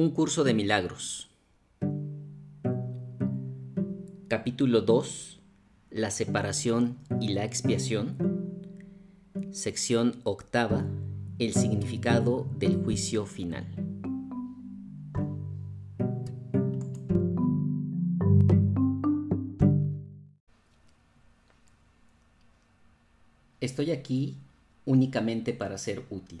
Un curso de milagros. Capítulo 2. La separación y la expiación. Sección octava. El significado del juicio final. Estoy aquí únicamente para ser útil.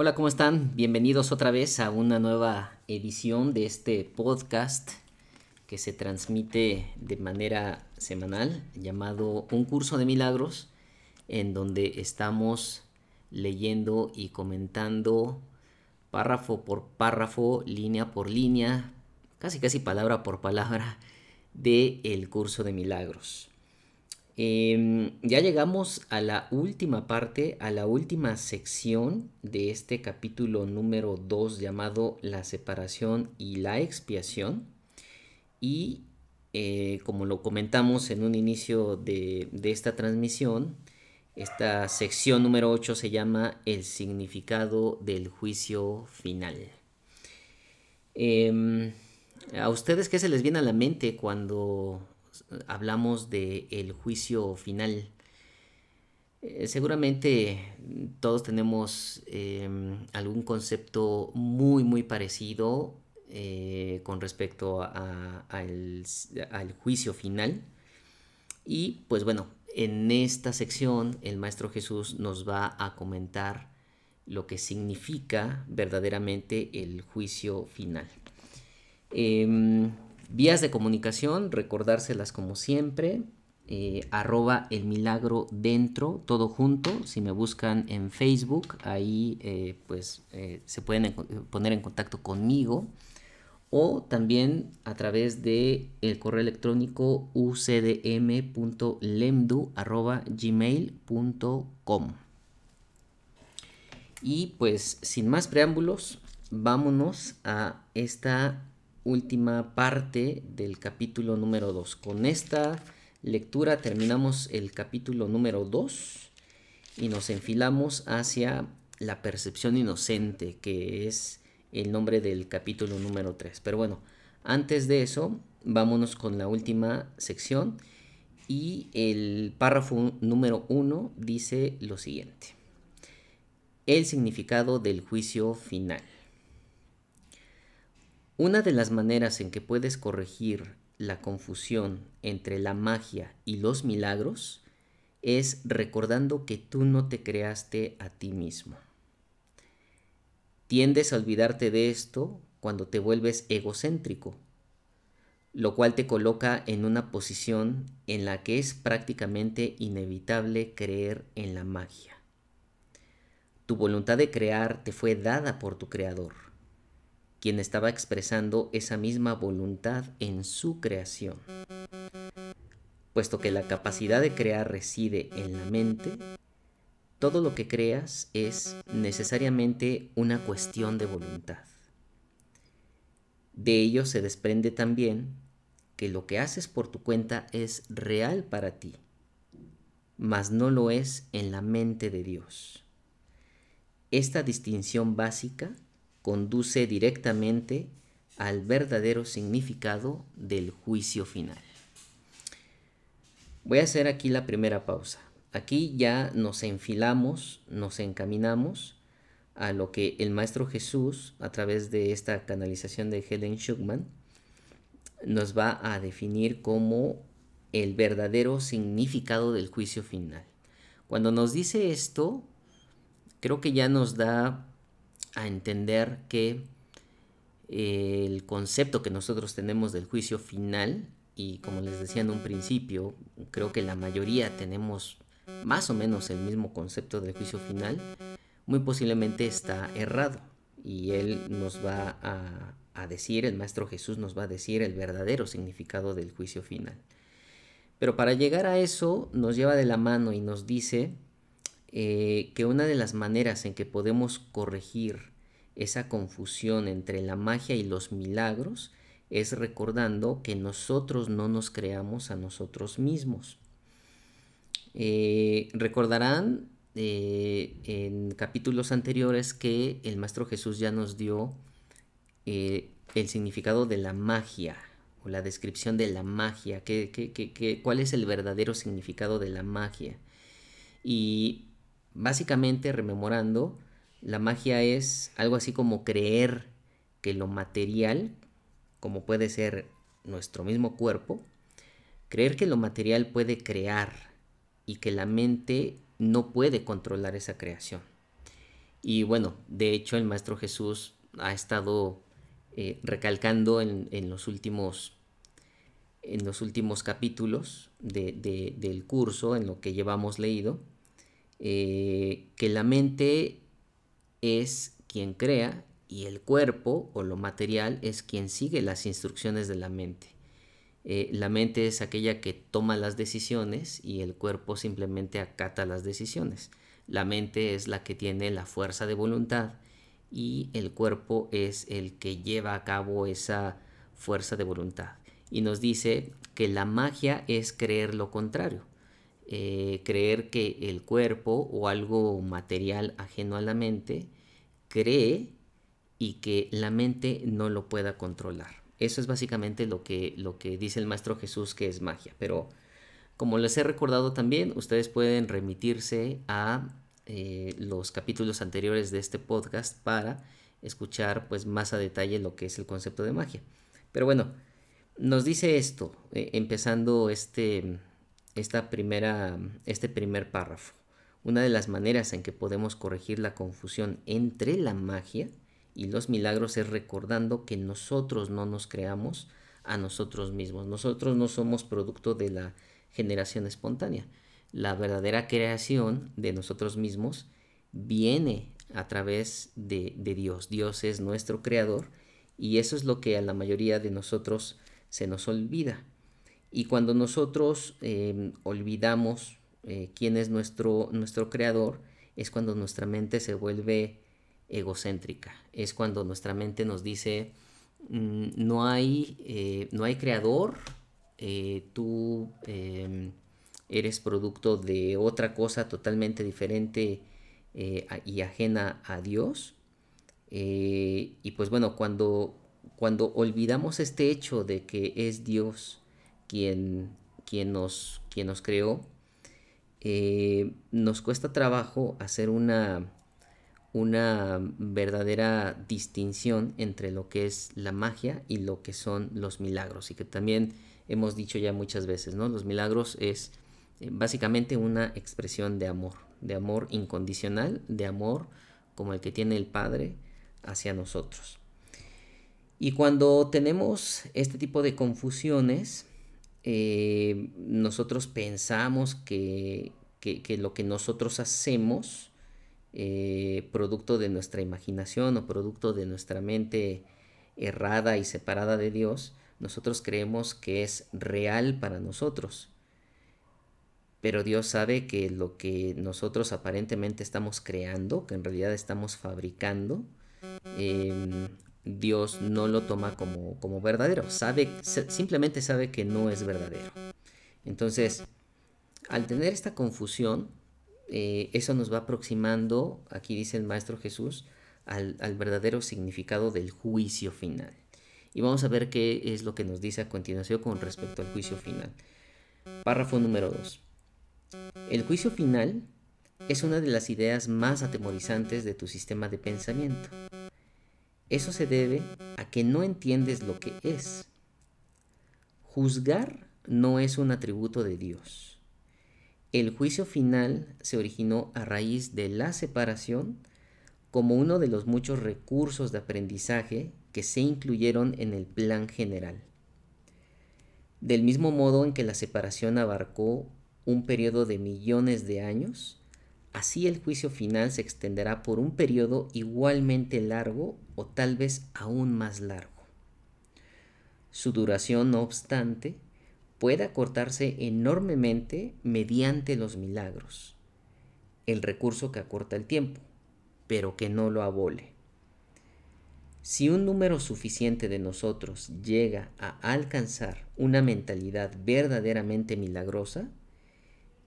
Hola, ¿cómo están? Bienvenidos otra vez a una nueva edición de este podcast que se transmite de manera semanal llamado Un curso de milagros en donde estamos leyendo y comentando párrafo por párrafo, línea por línea, casi casi palabra por palabra de el curso de milagros. Em, ya llegamos a la última parte, a la última sección de este capítulo número 2 llamado La separación y la expiación. Y eh, como lo comentamos en un inicio de, esta transmisión, esta sección número 8 se llama El significado del juicio final. Em, ¿A ustedes qué se les viene a la mente cuando hablamos del el juicio final. Eh, seguramente todos tenemos em, algún concepto muy muy parecido eh, con respecto al, juicio final. Y pues bueno, en esta sección el Maestro Jesús nos va a comentar lo que significa verdaderamente el juicio final. Em, Vías de comunicación, recordárselas como siempre. Eh, arroba el milagro dentro, todo junto. Si me buscan en Facebook, ahí eh, pues eh, se pueden poner en contacto conmigo. O también a través de el correo electrónico ucdm.lemdu.gmail.com Y pues sin más preámbulos, vámonos a esta última parte del capítulo número 2. Con esta lectura terminamos el capítulo número 2 y nos enfilamos hacia la percepción inocente, que es el nombre del capítulo número 3. Pero bueno, antes de eso, vámonos con la última sección y el párrafo número 1 dice lo siguiente. El significado del juicio final. Una de las maneras en que puedes corregir la confusión entre la magia y los milagros es recordando que tú no te creaste a ti mismo. Tiendes a olvidarte de esto cuando te vuelves egocéntrico, lo cual te coloca en una posición en la que es prácticamente inevitable creer en la magia. Tu voluntad de crear te fue dada por tu creador quien estaba expresando esa misma voluntad en su creación. Puesto que la capacidad de crear reside en la mente, todo lo que creas es necesariamente una cuestión de voluntad. De ello se desprende también que lo que haces por tu cuenta es real para ti, mas no lo es en la mente de Dios. Esta distinción básica conduce directamente al verdadero significado del juicio final. Voy a hacer aquí la primera pausa. Aquí ya nos enfilamos, nos encaminamos a lo que el Maestro Jesús, a través de esta canalización de Helen Schuckman, nos va a definir como el verdadero significado del juicio final. Cuando nos dice esto, creo que ya nos da a entender que eh, el concepto que nosotros tenemos del juicio final, y como les decía en un principio, creo que la mayoría tenemos más o menos el mismo concepto del juicio final, muy posiblemente está errado. Y él nos va a, a decir, el Maestro Jesús nos va a decir el verdadero significado del juicio final. Pero para llegar a eso nos lleva de la mano y nos dice eh, que una de las maneras en que podemos corregir esa confusión entre la magia y los milagros es recordando que nosotros no nos creamos a nosotros mismos. Eh, recordarán eh, en capítulos anteriores que el Maestro Jesús ya nos dio el significado de la magia o la descripción de la magia, cuál es el verdadero significado de la magia. Y básicamente rememorando, la magia es algo así como creer que lo material, como puede ser nuestro mismo cuerpo, creer que lo material puede crear y que la mente no puede controlar esa creación. Y bueno, de hecho el Maestro Jesús ha estado eh, recalcando en, los últimos, en los últimos capítulos del curso, en lo que llevamos leído, eh, que la mente es quien crea y el cuerpo o lo material es quien sigue las instrucciones de la mente. Eh, la mente es aquella que toma las decisiones y el cuerpo simplemente acata las decisiones. La mente es la que tiene la fuerza de voluntad y el cuerpo es el que lleva a cabo esa fuerza de voluntad. Y nos dice que la magia es creer lo contrario. Eh, creer que el cuerpo o algo material ajeno a la mente cree y que la mente no lo pueda controlar. Eso es básicamente lo que, lo que dice el Maestro Jesús que es magia. Pero como les he recordado también, ustedes pueden remitirse a eh, los capítulos anteriores de este podcast para escuchar pues más a detalle lo que es el concepto de magia. Pero bueno, nos dice esto, eh, empezando este, esta primera, este primer párrafo. Una de las maneras en que podemos corregir la confusión entre la magia y los milagros es recordando que nosotros no nos creamos a nosotros mismos. Nosotros no somos producto de la generación espontánea. La verdadera creación de nosotros mismos viene a través de, de Dios. Dios es nuestro creador y eso es lo que a la mayoría de nosotros se nos olvida. Y cuando nosotros em, olvidamos eh, quién es nuestro, nuestro creador, es cuando nuestra mente se vuelve egocéntrica. Es cuando nuestra mente nos dice, mm, no, hay, eh, no hay creador, eh, tú em, eres producto de otra cosa totalmente diferente y ajena a Dios. y pues bueno, cuando, cuando olvidamos este hecho de que es Dios, quien, quien, nos, quien nos creó, eh, nos cuesta trabajo hacer una, una verdadera distinción entre lo que es la magia y lo que son los milagros. Y que también hemos dicho ya muchas veces, ¿no? Los milagros es eh, básicamente una expresión de amor, de amor incondicional, de amor como el que tiene el Padre hacia nosotros. Y cuando tenemos este tipo de confusiones, eh, nosotros pensamos que, lo que nosotros hacemos, eh, producto de nuestra imaginación o producto de nuestra mente errada y separada de Dios, nosotros creemos que es real para nosotros. Pero Dios sabe que lo que nosotros aparentemente estamos creando, que en realidad estamos fabricando, em, Dios no lo toma como, como verdadero, sabe, simplemente sabe que no es verdadero. Entonces, al tener esta confusión, eh, eso nos va aproximando, aquí dice el Maestro Jesús, al, al, verdadero significado del juicio final. Y vamos a ver qué es lo que nos dice a continuación con respecto al juicio final. Párrafo número 2. El juicio final es una de las ideas más atemorizantes de tu sistema de pensamiento. Eso se debe a que no entiendes lo que es. Juzgar no es un atributo de Dios. El juicio final se originó a raíz de la separación como uno de los muchos recursos de aprendizaje que se incluyeron en el plan general. Del mismo modo en que la separación abarcó un periodo de millones de años, así el juicio final se extenderá por un periodo igualmente largo o tal vez aún más largo. Su duración, no obstante, puede acortarse enormemente mediante los milagros, el recurso que acorta el tiempo, pero que no lo abole. Si un número suficiente de nosotros llega a alcanzar una mentalidad verdaderamente milagrosa,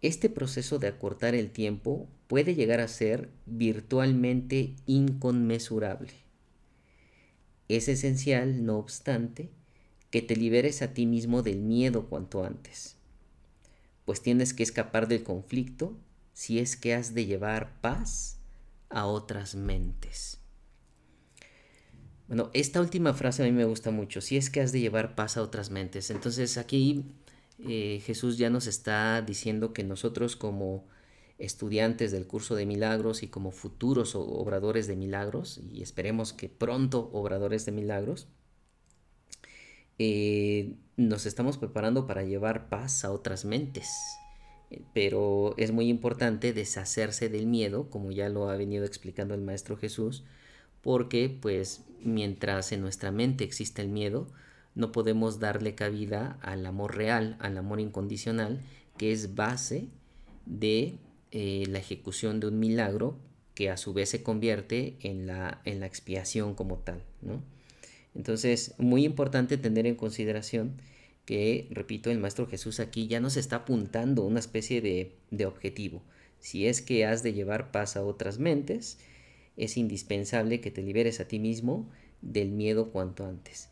este proceso de acortar el tiempo puede llegar a ser virtualmente inconmensurable. Es esencial, no obstante, que te liberes a ti mismo del miedo cuanto antes, pues tienes que escapar del conflicto si es que has de llevar paz a otras mentes. Bueno, esta última frase a mí me gusta mucho, si es que has de llevar paz a otras mentes. Entonces aquí eh, Jesús ya nos está diciendo que nosotros como estudiantes del curso de milagros y como futuros obradores de milagros, y esperemos que pronto obradores de milagros, eh, nos estamos preparando para llevar paz a otras mentes. Eh, pero es muy importante deshacerse del miedo, como ya lo ha venido explicando el Maestro Jesús, porque pues mientras en nuestra mente existe el miedo, no podemos darle cabida al amor real, al amor incondicional, que es base de eh, la ejecución de un milagro que a su vez se convierte en la, en la expiación como tal. ¿no? Entonces, muy importante tener en consideración que, repito, el Maestro Jesús aquí ya nos está apuntando una especie de, de objetivo. Si es que has de llevar paz a otras mentes, es indispensable que te liberes a ti mismo del miedo cuanto antes.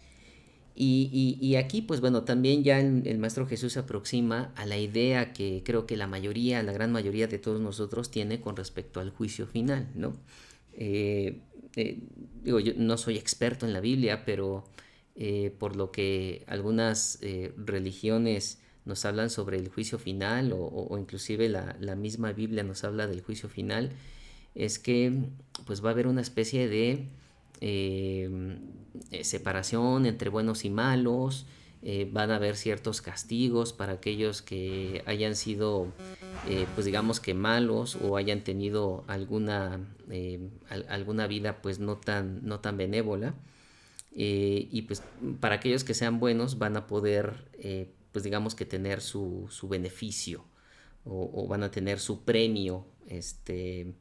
Y, aquí, pues bueno, también ya el, Maestro Jesús se aproxima a la idea que creo que la mayoría, la gran mayoría de todos nosotros tiene con respecto al juicio final, ¿no? Eh, eh, digo, yo no soy experto en la Biblia, pero eh, por lo que algunas eh, religiones nos hablan sobre el juicio final o, inclusive la, misma Biblia nos habla del juicio final, es que pues va a haber una especie de separación entre buenos y malos, van a haber ciertos castigos para aquellos que hayan sido, pues digamos que malos o hayan tenido alguna eh, alguna vida pues no tan, no tan benévola. Eh, y pues para aquellos que sean buenos van a poder eh, pues digamos que tener su, beneficio o, van a tener su premio este,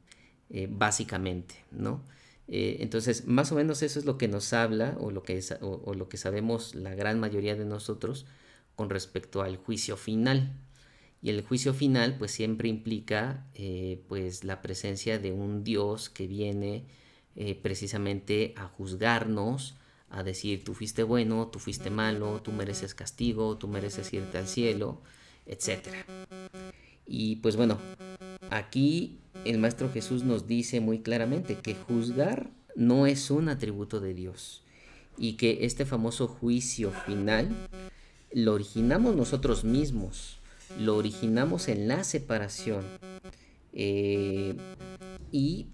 básicamente, ¿no? Entonces, más o menos eso es lo que nos habla o lo que, o lo que sabemos la gran mayoría de nosotros con respecto al juicio final. Y el juicio final pues siempre implica eh, pues la presencia de un Dios que viene eh, precisamente a juzgarnos, a decir tú fuiste bueno, tú fuiste malo, tú mereces castigo, tú mereces irte al cielo, etc. Y pues bueno, aquí el Maestro Jesús nos dice muy claramente que juzgar no es un atributo de Dios y que este famoso juicio final lo originamos nosotros mismos lo originamos en la separación. Eh, y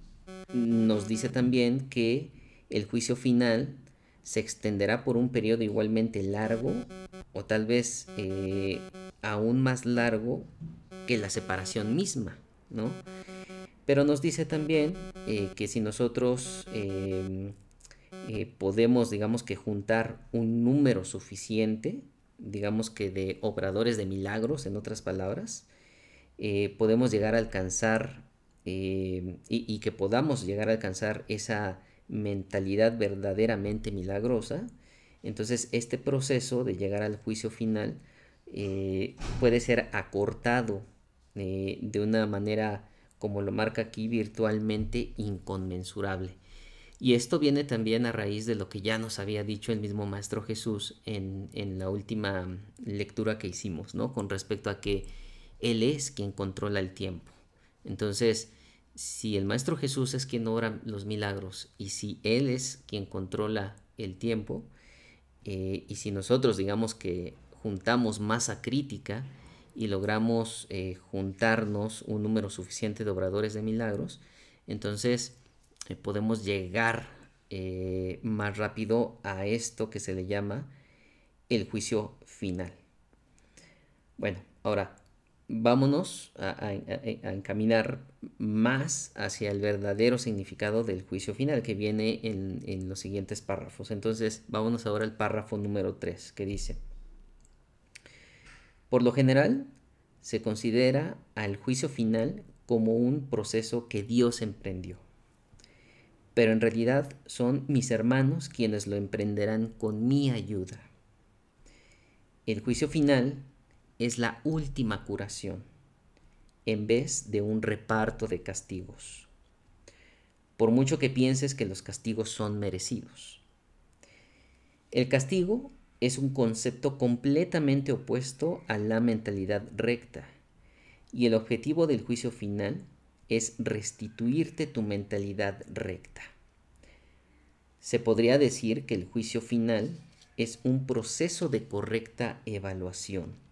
nos dice también que el juicio final se extenderá por un periodo igualmente largo o tal vez eh, aún más largo que la separación misma, ¿no? Pero nos dice también eh, que si nosotros podemos, digamos que juntar un número suficiente digamos que de obradores de milagros, en otras palabras, eh, podemos llegar a alcanzar eh, y, que podamos llegar a alcanzar esa mentalidad verdaderamente milagrosa, entonces este proceso de llegar al juicio final eh, puede ser acortado de una manera, como lo marca aquí, virtualmente inconmensurable. Y esto viene también a raíz de lo que ya nos había dicho el mismo Maestro Jesús en, la última lectura que hicimos, ¿no? Con respecto a que Él es quien controla el tiempo. Entonces, si el Maestro Jesús es quien obra los milagros y si Él es quien controla el tiempo, eh, y si nosotros digamos que juntamos masa crítica y logramos eh, juntarnos un número suficiente de obradores de milagros, entonces eh, podemos llegar eh, más rápido a esto que se le llama el juicio final. Bueno, ahora, vámonos a, encaminar más hacia el verdadero significado del juicio final que viene en, en, los siguientes párrafos. Entonces, vámonos ahora al párrafo número 3 que dice, por lo general, se considera al juicio final como un proceso que Dios emprendió. Pero en realidad son mis hermanos quienes lo emprenderán con mi ayuda. El juicio final es la última curación, en vez de un reparto de castigos, por mucho que pienses que los castigos son merecidos. El castigo es un concepto completamente opuesto a la mentalidad recta, y el objetivo del juicio final es restituirte tu mentalidad recta. Se podría decir que el juicio final es un proceso de correcta evaluación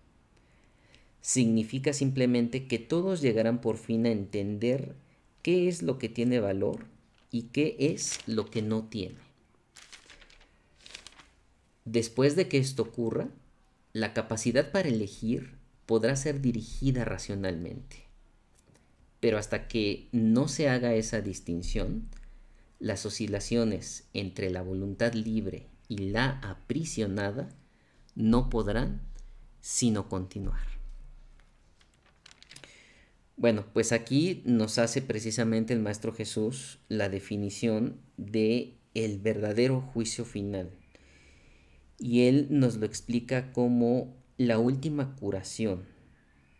significa simplemente que todos llegarán por fin a entender qué es lo que tiene valor y qué es lo que no tiene. Después de que esto ocurra, la capacidad para elegir podrá ser dirigida racionalmente. Pero hasta que no se haga esa distinción, las oscilaciones entre la voluntad libre y la aprisionada no podrán sino continuar. Bueno, pues aquí nos hace precisamente el Maestro Jesús la definición de el verdadero juicio final. Y él nos lo explica como la última curación,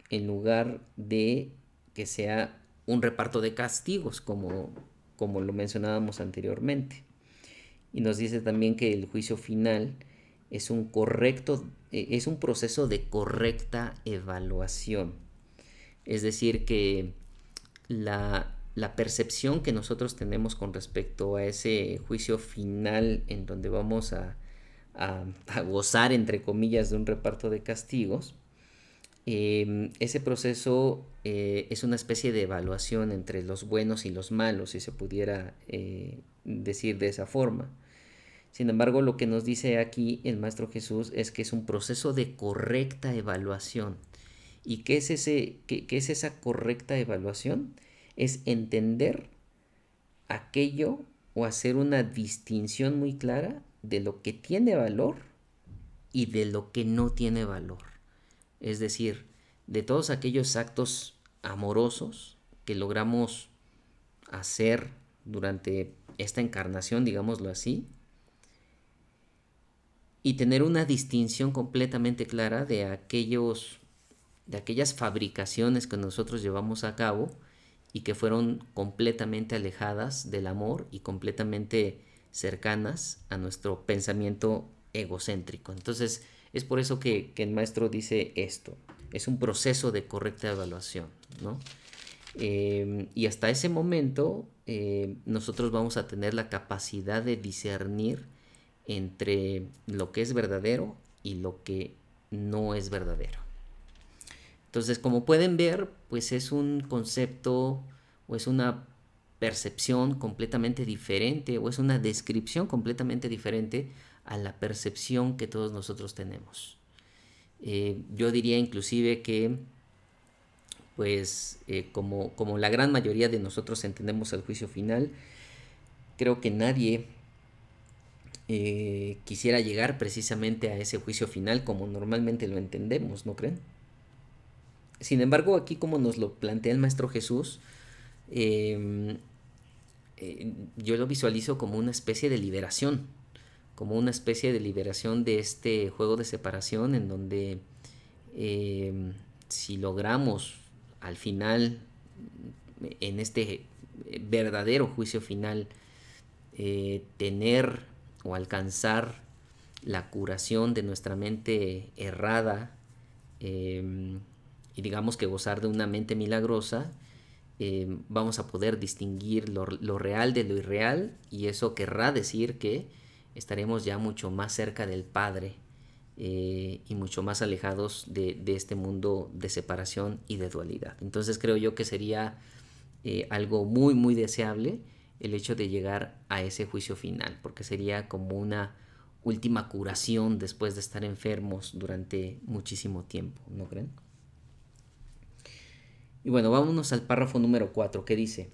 en lugar de que sea un reparto de castigos, como, como lo mencionábamos anteriormente. Y nos dice también que el juicio final es un correcto, eh, es un proceso de correcta evaluación es decir, que la, percepción que nosotros tenemos con respecto a ese juicio final en donde vamos a, gozar, entre comillas, de un reparto de castigos, em, ese proceso eh, es una especie de evaluación entre los buenos y los malos, si se pudiera eh, decir de esa forma. Sin embargo, lo que nos dice aquí el Maestro Jesús es que es un proceso de correcta evaluación. ¿Y qué es, ese, qué, es esa correcta evaluación? Es entender aquello o hacer una distinción muy clara de lo que tiene valor y de lo que no tiene valor. Es decir, de todos aquellos actos amorosos que logramos hacer durante esta encarnación, digámoslo así, y tener una distinción completamente clara de aquellos de aquellas fabricaciones que nosotros llevamos a cabo y que fueron completamente alejadas del amor y completamente cercanas a nuestro pensamiento egocéntrico. Entonces, es por eso que, el maestro dice esto. Es un proceso de correcta evaluación, ¿no? Eh, y hasta ese momento eh, nosotros vamos a tener la capacidad de discernir entre lo que es verdadero y lo que no es verdadero. Entonces, como pueden ver, pues es un concepto o es una percepción completamente diferente o es una descripción completamente diferente a la percepción que todos nosotros tenemos. Eh, yo diría inclusive que, pues, eh, como, como la gran mayoría de nosotros entendemos el juicio final, creo que nadie eh, quisiera llegar precisamente a ese juicio final como normalmente lo entendemos, ¿no creen? Sin embargo, aquí como nos lo plantea el Maestro Jesús, em, eh, yo lo visualizo como una especie de liberación, como una especie de liberación de este juego de separación en donde em, si logramos al final, en este verdadero juicio final, eh, tener o alcanzar la curación de nuestra mente errada, em, y digamos que gozar de una mente milagrosa, eh, vamos a poder distinguir lo, real de lo irreal y eso querrá decir que estaremos ya mucho más cerca del Padre eh, y mucho más alejados de, este mundo de separación y de dualidad. Entonces creo yo que sería eh, algo muy muy deseable el hecho de llegar a ese juicio final, porque sería como una última curación después de estar enfermos durante muchísimo tiempo, ¿no creen? Y bueno, vámonos al párrafo número 4 que dice,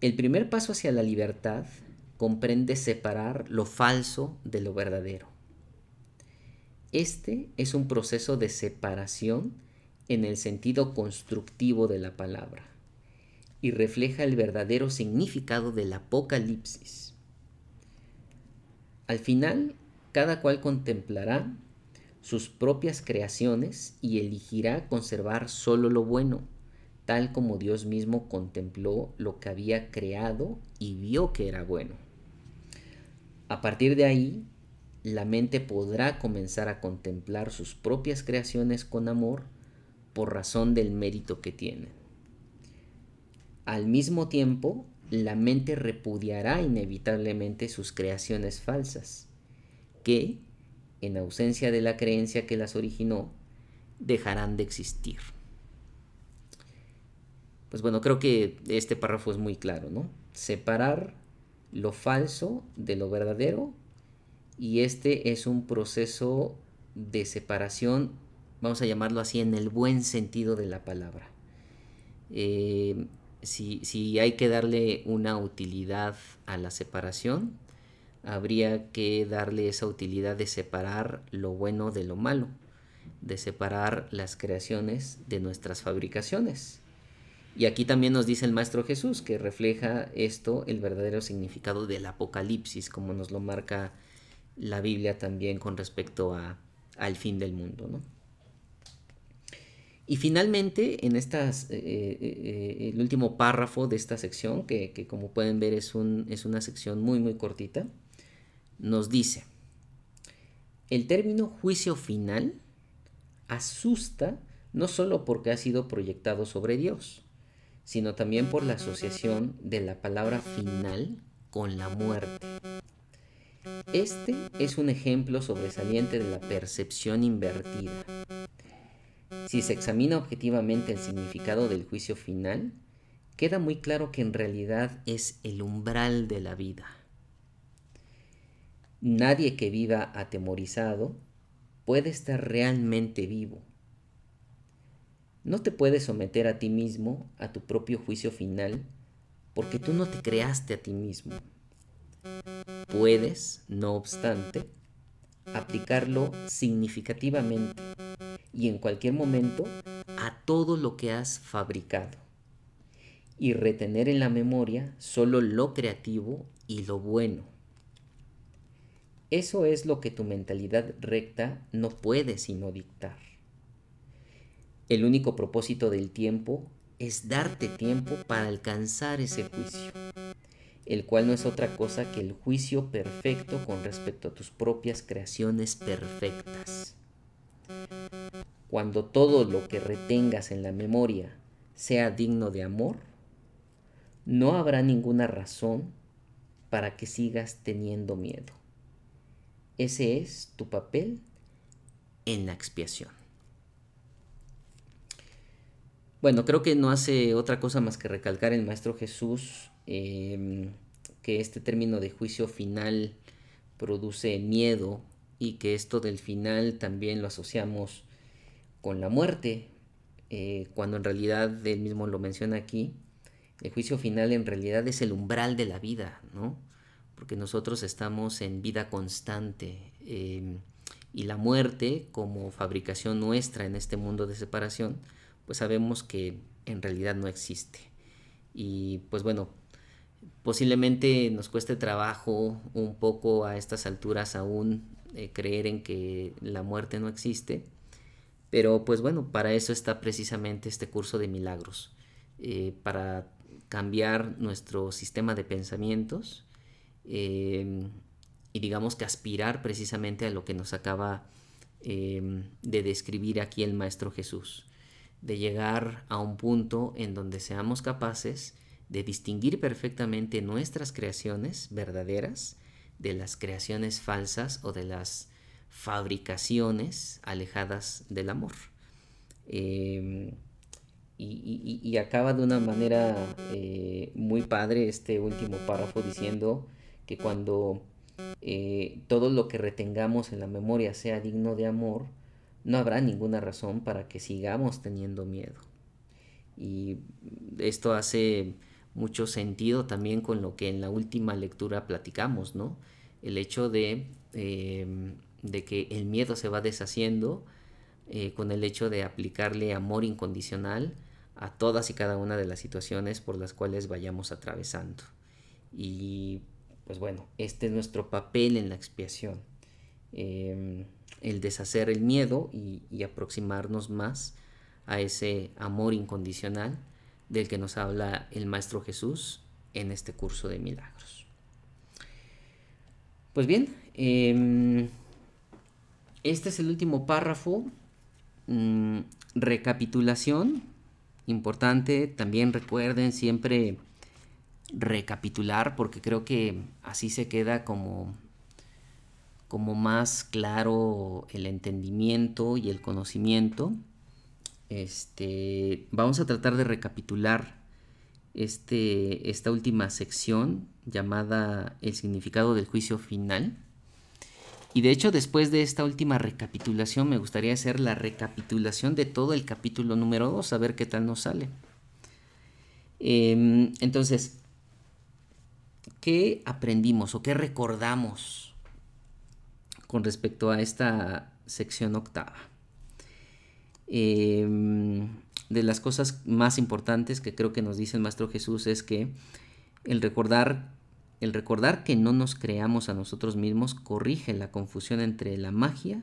el primer paso hacia la libertad comprende separar lo falso de lo verdadero. Este es un proceso de separación en el sentido constructivo de la palabra y refleja el verdadero significado del Apocalipsis. Al final, cada cual contemplará sus propias creaciones y elegirá conservar solo lo bueno, tal como Dios mismo contempló lo que había creado y vio que era bueno. A partir de ahí, la mente podrá comenzar a contemplar sus propias creaciones con amor por razón del mérito que tienen. Al mismo tiempo, la mente repudiará inevitablemente sus creaciones falsas, que, en ausencia de la creencia que las originó, dejarán de existir. Pues bueno, creo que este párrafo es muy claro, ¿no? Separar lo falso de lo verdadero y este es un proceso de separación, vamos a llamarlo así, en el buen sentido de la palabra. Eh, si, si hay que darle una utilidad a la separación, habría que darle esa utilidad de separar lo bueno de lo malo, de separar las creaciones de nuestras fabricaciones. Y aquí también nos dice el Maestro Jesús que refleja esto el verdadero significado del Apocalipsis, como nos lo marca la Biblia también con respecto a, al fin del mundo. ¿no? Y finalmente, en estas, eh, eh, eh, el último párrafo de esta sección, que, que como pueden ver es, un, es una sección muy, muy cortita, nos dice, el término juicio final asusta no solo porque ha sido proyectado sobre Dios, sino también por la asociación de la palabra final con la muerte. Este es un ejemplo sobresaliente de la percepción invertida. Si se examina objetivamente el significado del juicio final, queda muy claro que en realidad es el umbral de la vida. Nadie que viva atemorizado puede estar realmente vivo. No te puedes someter a ti mismo a tu propio juicio final porque tú no te creaste a ti mismo. Puedes, no obstante, aplicarlo significativamente y en cualquier momento a todo lo que has fabricado y retener en la memoria solo lo creativo y lo bueno eso es lo que tu mentalidad recta no puede sino dictar. El único propósito del tiempo es darte tiempo para alcanzar ese juicio, el cual no es otra cosa que el juicio perfecto con respecto a tus propias creaciones perfectas. Cuando todo lo que retengas en la memoria sea digno de amor, no habrá ninguna razón para que sigas teniendo miedo. Ese es tu papel en la expiación. Bueno, creo que no hace otra cosa más que recalcar el Maestro Jesús em, que este término de juicio final produce miedo y que esto del final también lo asociamos con la muerte, eh, cuando en realidad él mismo lo menciona aquí, el juicio final en realidad es el umbral de la vida, ¿no? Porque nosotros estamos en vida constante em, y la muerte como fabricación nuestra en este mundo de separación, pues sabemos que en realidad no existe. Y pues bueno, posiblemente nos cueste trabajo un poco a estas alturas aún eh, creer en que la muerte no existe, pero pues bueno, para eso está precisamente este curso de milagros, eh, para cambiar nuestro sistema de pensamientos, Em, y digamos que aspirar precisamente a lo que nos acaba em, de describir aquí el Maestro Jesús, de llegar a un punto en donde seamos capaces de distinguir perfectamente nuestras creaciones verdaderas de las creaciones falsas o de las fabricaciones alejadas del amor. Em, y, acaba de una manera eh, muy padre este último párrafo diciendo que cuando eh, todo lo que retengamos en la memoria sea digno de amor, no habrá ninguna razón para que sigamos teniendo miedo. Y esto hace mucho sentido también con lo que en la última lectura platicamos, ¿no? El hecho de, em, de que el miedo se va deshaciendo eh, con el hecho de aplicarle amor incondicional a todas y cada una de las situaciones por las cuales vayamos atravesando. Y pues bueno, este es nuestro papel en la expiación. Em, el deshacer el miedo y, aproximarnos más a ese amor incondicional del que nos habla el Maestro Jesús en este curso de milagros. Pues bien, em, este es el último párrafo. Mm, recapitulación, importante, también recuerden siempre recapitular porque creo que así se queda como como más claro el entendimiento y el conocimiento. Este, vamos a tratar de recapitular este, esta última sección llamada el significado del juicio final. Y de hecho, después de esta última recapitulación, me gustaría hacer la recapitulación de todo el capítulo número 2, a ver qué tal nos sale. Em, entonces, ¿qué aprendimos o qué recordamos con respecto a esta sección octava. Em, de las cosas más importantes que creo que nos dice el Maestro Jesús es que el recordar, el recordar que no nos creamos a nosotros mismos corrige la confusión entre la magia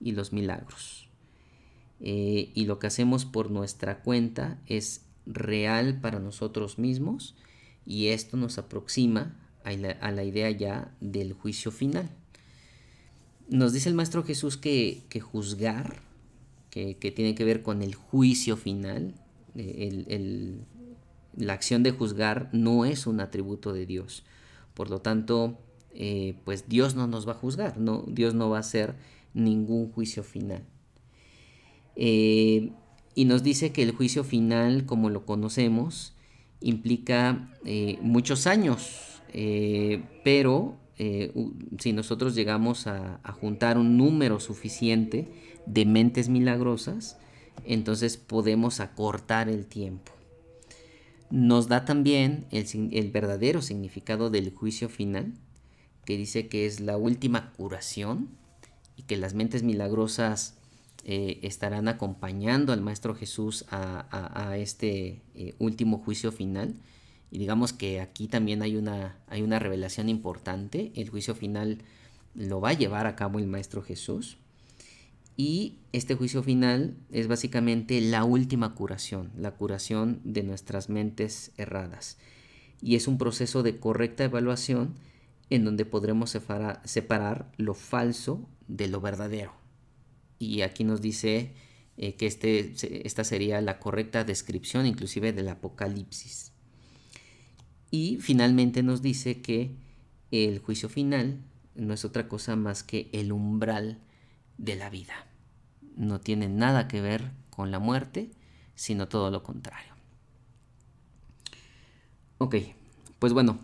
y los milagros. Eh, y lo que hacemos por nuestra cuenta es real para nosotros mismos y esto nos aproxima a la idea ya del juicio final nos dice el Maestro Jesús que, juzgar, que, tiene que ver con el juicio final, eh, la acción de juzgar no es un atributo de Dios. Por lo tanto, eh, pues Dios no nos va a juzgar, no, Dios no va a hacer ningún juicio final. Eh, y nos dice que el juicio final, como lo conocemos, implica muchos años, pero eh, si nosotros llegamos a, juntar un número suficiente de mentes milagrosas, entonces podemos acortar el tiempo. Nos da también el, verdadero significado del juicio final, que dice que es la última curación y que las mentes milagrosas eh, estarán acompañando al Maestro Jesús a, este eh, último juicio final y digamos que aquí también hay una, hay una revelación importante. El juicio final lo va a llevar a cabo el Maestro Jesús. Y este juicio final es básicamente la última curación, la curación de nuestras mentes erradas. Y es un proceso de correcta evaluación en donde podremos separar, lo falso de lo verdadero. Y aquí nos dice eh, que este, esta sería la correcta descripción inclusive del Apocalipsis. Y finalmente nos dice que el juicio final no es otra cosa más que el umbral de la vida. No tiene nada que ver con la muerte, sino todo lo contrario. Ok, pues bueno,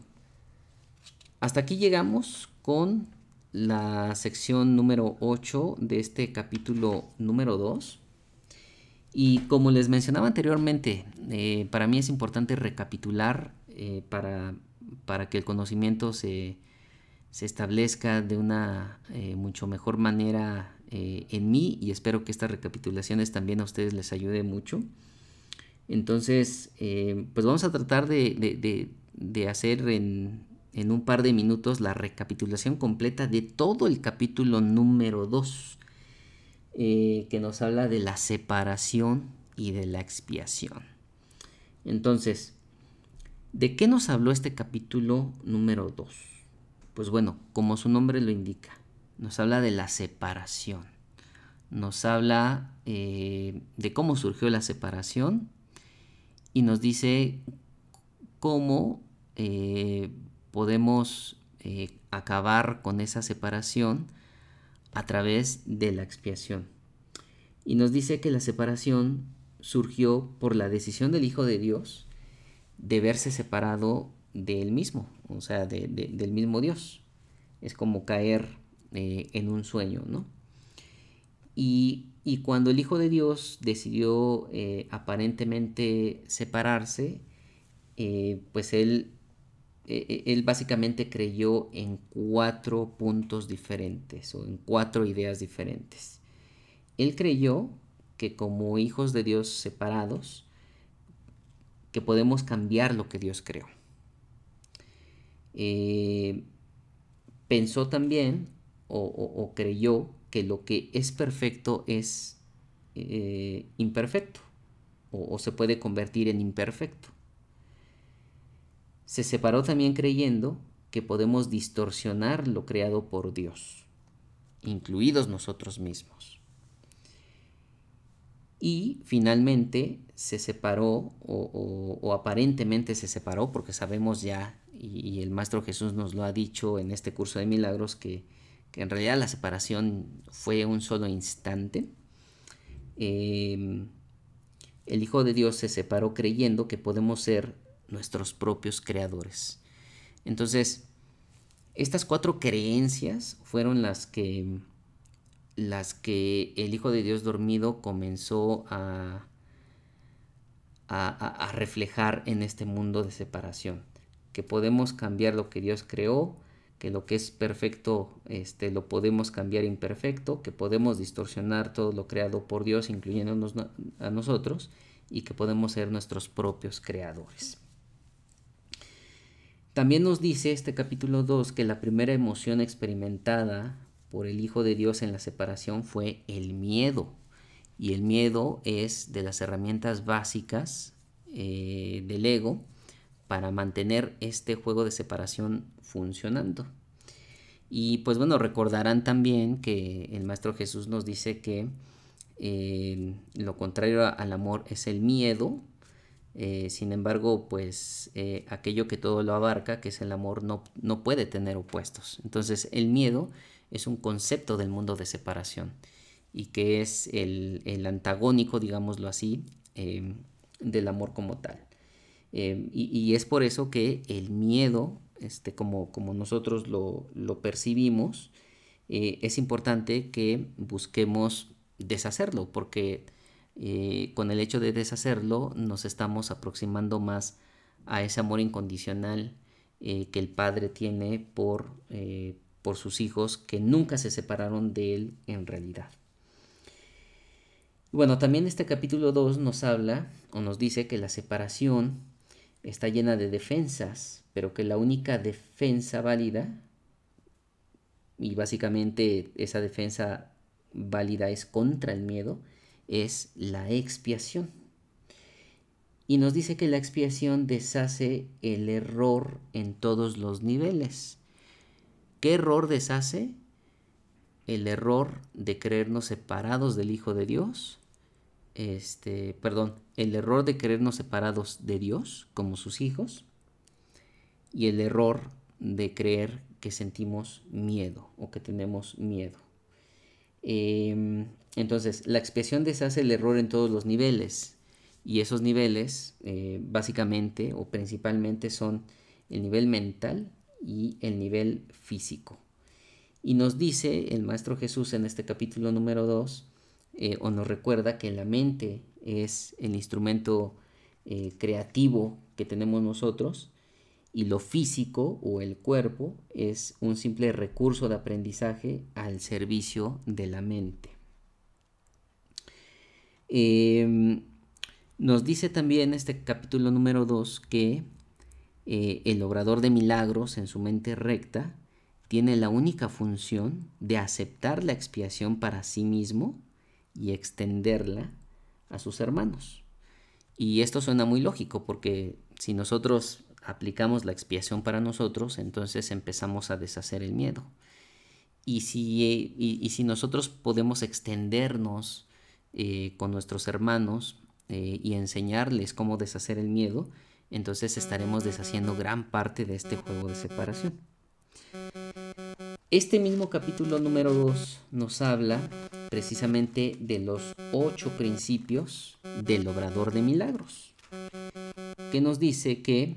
hasta aquí llegamos con la sección número 8 de este capítulo número 2. Y como les mencionaba anteriormente, eh, para mí es importante recapitular eh, para, para, que el conocimiento se, establezca de una eh, mucho mejor manera en mí y espero que estas recapitulaciones también a ustedes les ayude mucho. Entonces, pues vamos a tratar de, hacer en, en, un par de minutos la recapitulación completa de todo el capítulo número 2, que nos habla de la separación y de la expiación. Entonces, ¿De qué nos habló este capítulo número 2? Pues bueno, como su nombre lo indica, nos habla de la separación. Nos habla eh, de cómo surgió la separación y nos dice cómo eh, podemos eh, acabar con esa separación a través de la expiación. Y nos dice que la separación surgió por la decisión del Hijo de Dios de verse separado de él mismo, o sea, del mismo Dios. Es como caer eh, en un sueño, ¿no? Y y cuando el Hijo de Dios decidió eh, aparentemente separarse, pues él, eh, él básicamente creyó en cuatro puntos diferentes o en cuatro ideas diferentes. Él creyó que como hijos de Dios separados, que podemos cambiar lo que Dios creó. pensó también o creyó que lo que es perfecto es eh, imperfecto o, se puede convertir en imperfecto. Se separó también creyendo que podemos distorsionar lo creado por Dios, incluidos nosotros mismos. Y finalmente se separó, o, aparentemente se separó, porque sabemos ya, y, el Maestro Jesús nos lo ha dicho en este curso de milagros, que que en realidad la separación fue un solo instante. Em, el Hijo de Dios se separó creyendo que podemos ser nuestros propios creadores. Entonces, estas cuatro creencias fueron las que las que el Hijo de Dios dormido comenzó a, a reflejar en este mundo de separación. Que podemos cambiar lo que Dios creó, que lo que es perfecto este, lo podemos cambiar imperfecto, que podemos distorsionar todo lo creado por Dios, incluyéndonos a nosotros, y que podemos ser nuestros propios creadores. También nos dice este capítulo 2 que la primera emoción experimentada por el Hijo de Dios en la separación fue el miedo. Y el miedo es de las herramientas básicas eh, del ego para mantener este juego de separación funcionando. Y pues bueno, recordarán también que el Maestro Jesús nos dice que eh, lo contrario al amor es el miedo. Eh, sin embargo, pues eh, aquello que todo lo abarca, que es el amor, no, no puede tener opuestos. Entonces el miedo es un concepto del mundo de separación y que es el, el antagónico, digámoslo así, del amor como tal. Em, y, es por eso que el miedo, este, como, como nosotros lo, percibimos, eh, es importante que busquemos deshacerlo, porque eh, con el hecho de deshacerlo nos estamos aproximando más a ese amor incondicional eh, que el padre tiene por, por sus hijos que nunca se separaron de él en realidad. Bueno, también este capítulo 2 nos habla o nos dice que la separación está llena de defensas, pero que la única defensa válida, y básicamente esa defensa válida es contra el miedo, es la expiación. Y nos dice que la expiación deshace el error en todos los niveles. ¿Qué error deshace? El error de creernos separados del Hijo de Dios este, perdón, el error de creernos separados de Dios como sus hijos y el error de creer que sentimos miedo o que tenemos miedo. Em, entonces, la expiación deshace el error en todos los niveles y esos niveles eh, básicamente o principalmente son el nivel mental y el nivel físico. Y nos dice el Maestro Jesús en este capítulo número 2 eh, o nos recuerda que la mente es el instrumento eh, creativo que tenemos nosotros y lo físico o el cuerpo es un simple recurso de aprendizaje al servicio de la mente. Em, nos dice también este capítulo número 2 que eh, el obrador de milagros en su mente recta tiene la única función de aceptar la expiación para sí mismo y extenderla a sus hermanos. Y esto suena muy lógico porque si nosotros aplicamos la expiación para nosotros, entonces empezamos a deshacer el miedo. Y si, y, si nosotros podemos extendernos eh, con nuestros hermanos eh, y enseñarles cómo deshacer el miedo, entonces estaremos deshaciendo gran parte de este juego de separación. Este mismo capítulo número 2 nos habla precisamente de los ocho principios del obrador de milagros, que nos dice que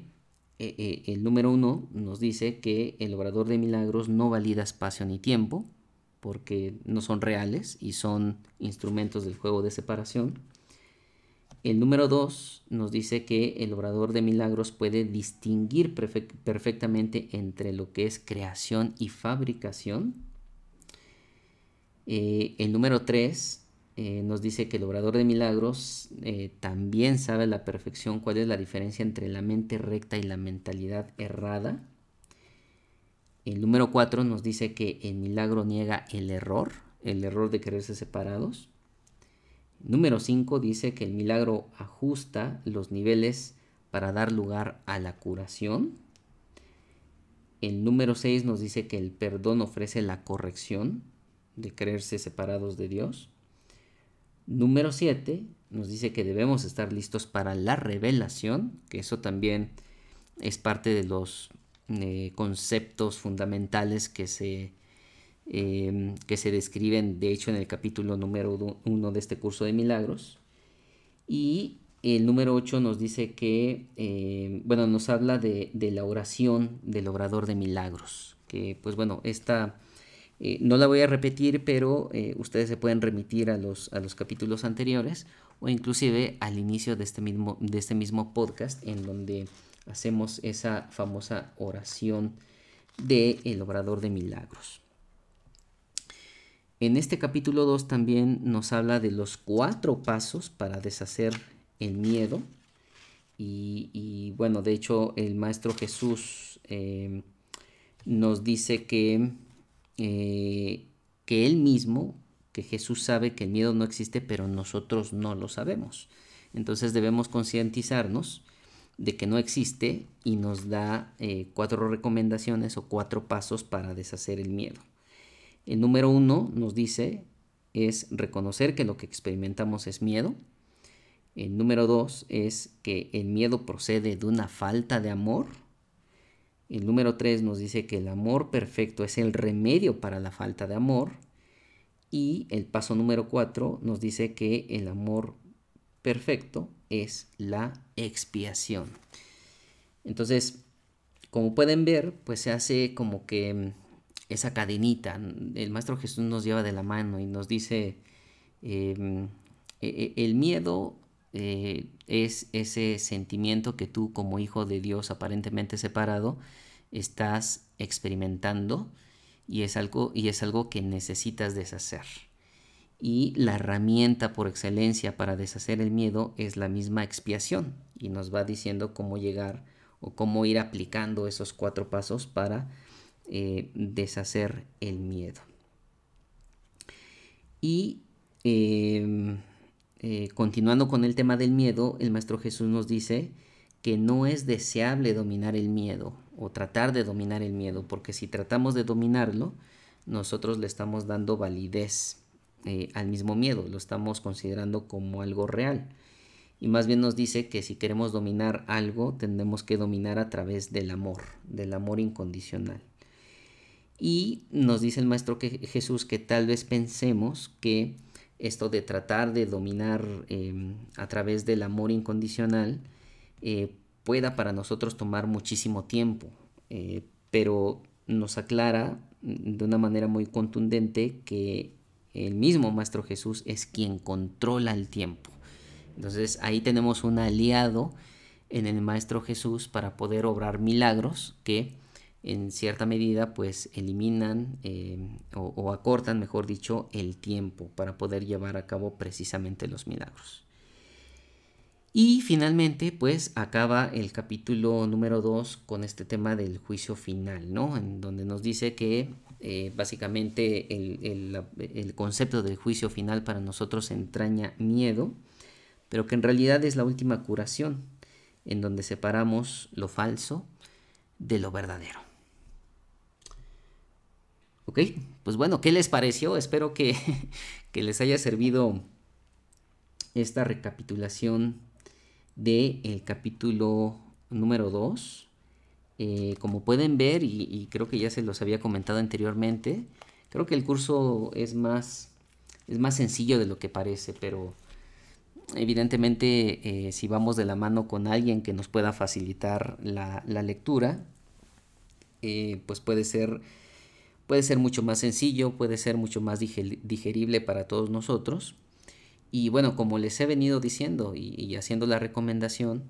eh, eh, el número uno nos dice que el obrador de milagros no valida espacio ni tiempo, porque no son reales y son instrumentos del juego de separación. El número 2 nos dice que el obrador de milagros puede distinguir perfectamente entre lo que es creación y fabricación. Eh, el número 3 eh, nos dice que el obrador de milagros eh, también sabe a la perfección cuál es la diferencia entre la mente recta y la mentalidad errada. El número 4 nos dice que el milagro niega el error, el error de quererse separados. Número 5 dice que el milagro ajusta los niveles para dar lugar a la curación. El número 6 nos dice que el perdón ofrece la corrección de creerse separados de Dios. Número 7 nos dice que debemos estar listos para la revelación, que eso también es parte de los eh, conceptos fundamentales que se Em, que se describen de hecho en el capítulo número uno de este curso de milagros. Y el número 8 nos dice que, em, bueno, nos habla de, la oración del obrador de milagros, que pues bueno, esta eh, no la voy a repetir, pero eh, ustedes se pueden remitir a los, a los capítulos anteriores o inclusive al inicio de este mismo, de este mismo podcast en donde hacemos esa famosa oración del el obrador de milagros. En este capítulo 2 también nos habla de los cuatro pasos para deshacer el miedo. Y, bueno, de hecho el Maestro Jesús eh, nos dice que, eh, que Él mismo, que Jesús sabe que el miedo no existe, pero nosotros no lo sabemos. Entonces debemos concientizarnos de que no existe y nos da eh, cuatro recomendaciones o cuatro pasos para deshacer el miedo. El número uno nos dice es reconocer que lo que experimentamos es miedo. El número dos es que el miedo procede de una falta de amor. El número tres nos dice que el amor perfecto es el remedio para la falta de amor. Y el paso número cuatro nos dice que el amor perfecto es la expiación. Entonces, como pueden ver, pues se hace como que esa cadenita. El Maestro Jesús nos lleva de la mano y nos dice, em, e, e, el miedo eh, es ese sentimiento que tú como hijo de Dios aparentemente separado estás experimentando y es algo, y es algo que necesitas deshacer. Y la herramienta por excelencia para deshacer el miedo es la misma expiación y nos va diciendo cómo llegar o cómo ir aplicando esos cuatro pasos para eh, deshacer el miedo. Y em, eh, continuando con el tema del miedo, el Maestro Jesús nos dice que no es deseable dominar el miedo o tratar de dominar el miedo, porque si tratamos de dominarlo, nosotros le estamos dando validez eh, al mismo miedo, lo estamos considerando como algo real. Y más bien nos dice que si queremos dominar algo, tendremos que dominar a través del amor, del amor incondicional. Y nos dice el Maestro Jesús que tal vez pensemos que esto de tratar de dominar em, a través del amor incondicional eh, pueda para nosotros tomar muchísimo tiempo, eh, pero nos aclara de una manera muy contundente que el mismo Maestro Jesús es quien controla el tiempo. Entonces ahí tenemos un aliado en el Maestro Jesús para poder obrar milagros que en cierta medida pues eliminan eh, o, acortan, mejor dicho, el tiempo para poder llevar a cabo precisamente los milagros. Y finalmente pues acaba el capítulo número 2 con este tema del juicio final, ¿no? En donde nos dice que eh, básicamente el, el concepto del juicio final para nosotros entraña miedo, pero que en realidad es la última curación, en donde separamos lo falso de lo verdadero. Ok, pues bueno, ¿qué les pareció? Espero que, les haya servido esta recapitulación del el capítulo número 2. Eh, como pueden ver, y, creo que ya se los había comentado anteriormente, creo que el curso es más, es más sencillo de lo que parece, pero evidentemente eh, si vamos de la mano con alguien que nos pueda facilitar la, lectura, eh, pues puede ser puede ser mucho más sencillo, puede ser mucho más digerible para todos nosotros. Y bueno, como les he venido diciendo y, haciendo la recomendación,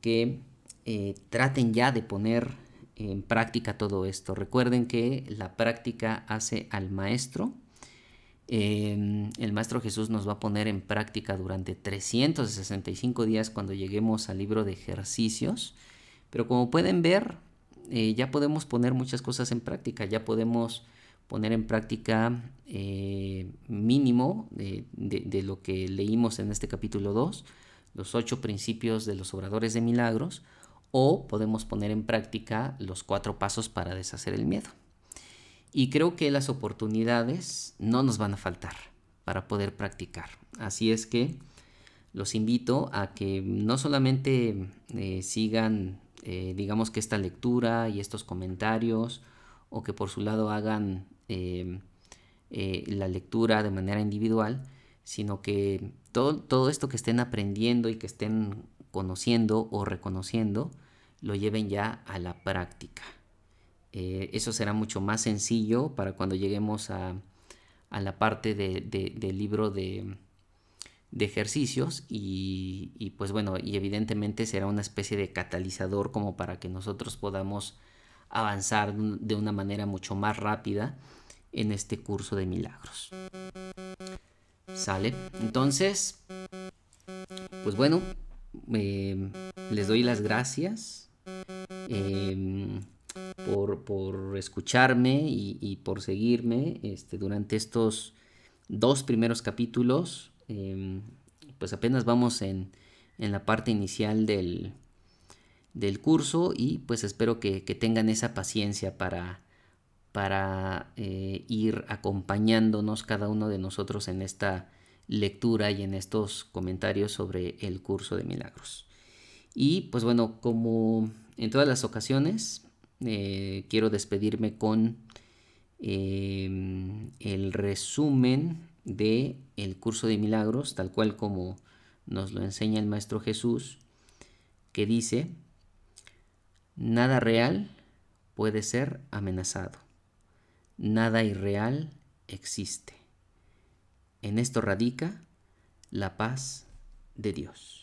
que eh, traten ya de poner en práctica todo esto. Recuerden que la práctica hace al maestro. Em, el Maestro Jesús nos va a poner en práctica durante 365 días cuando lleguemos al libro de ejercicios. Pero como pueden ver, eh, ya podemos poner muchas cosas en práctica. Ya podemos poner en práctica eh, mínimo de, lo que leímos en este capítulo 2, los ocho principios de los obradores de milagros, o podemos poner en práctica los cuatro pasos para deshacer el miedo. Y creo que las oportunidades no nos van a faltar para poder practicar. Así es que los invito a que no solamente eh, sigan, eh, digamos que esta lectura y estos comentarios, o que por su lado hagan eh, la lectura de manera individual, sino que todo, todo esto que estén aprendiendo y que estén conociendo o reconociendo, lo lleven ya a la práctica. Eh, eso será mucho más sencillo para cuando lleguemos a, la parte del libro de, ejercicios y, pues bueno, y evidentemente será una especie de catalizador como para que nosotros podamos avanzar de una manera mucho más rápida en este curso de milagros. ¿Sale? Entonces, pues bueno, les doy las gracias Em, por, escucharme y, por seguirme este, durante estos dos primeros capítulos. Em, pues apenas vamos en, la parte inicial del, del, curso y pues espero que, tengan esa paciencia para, para eh, ir acompañándonos cada uno de nosotros en esta lectura y en estos comentarios sobre el curso de milagros. Y pues bueno, como en todas las ocasiones, eh, quiero despedirme con em, el resumen de el curso de milagros, tal cual como nos lo enseña el Maestro Jesús, que dice, nada real puede ser amenazado, nada irreal existe. En esto radica la paz de Dios.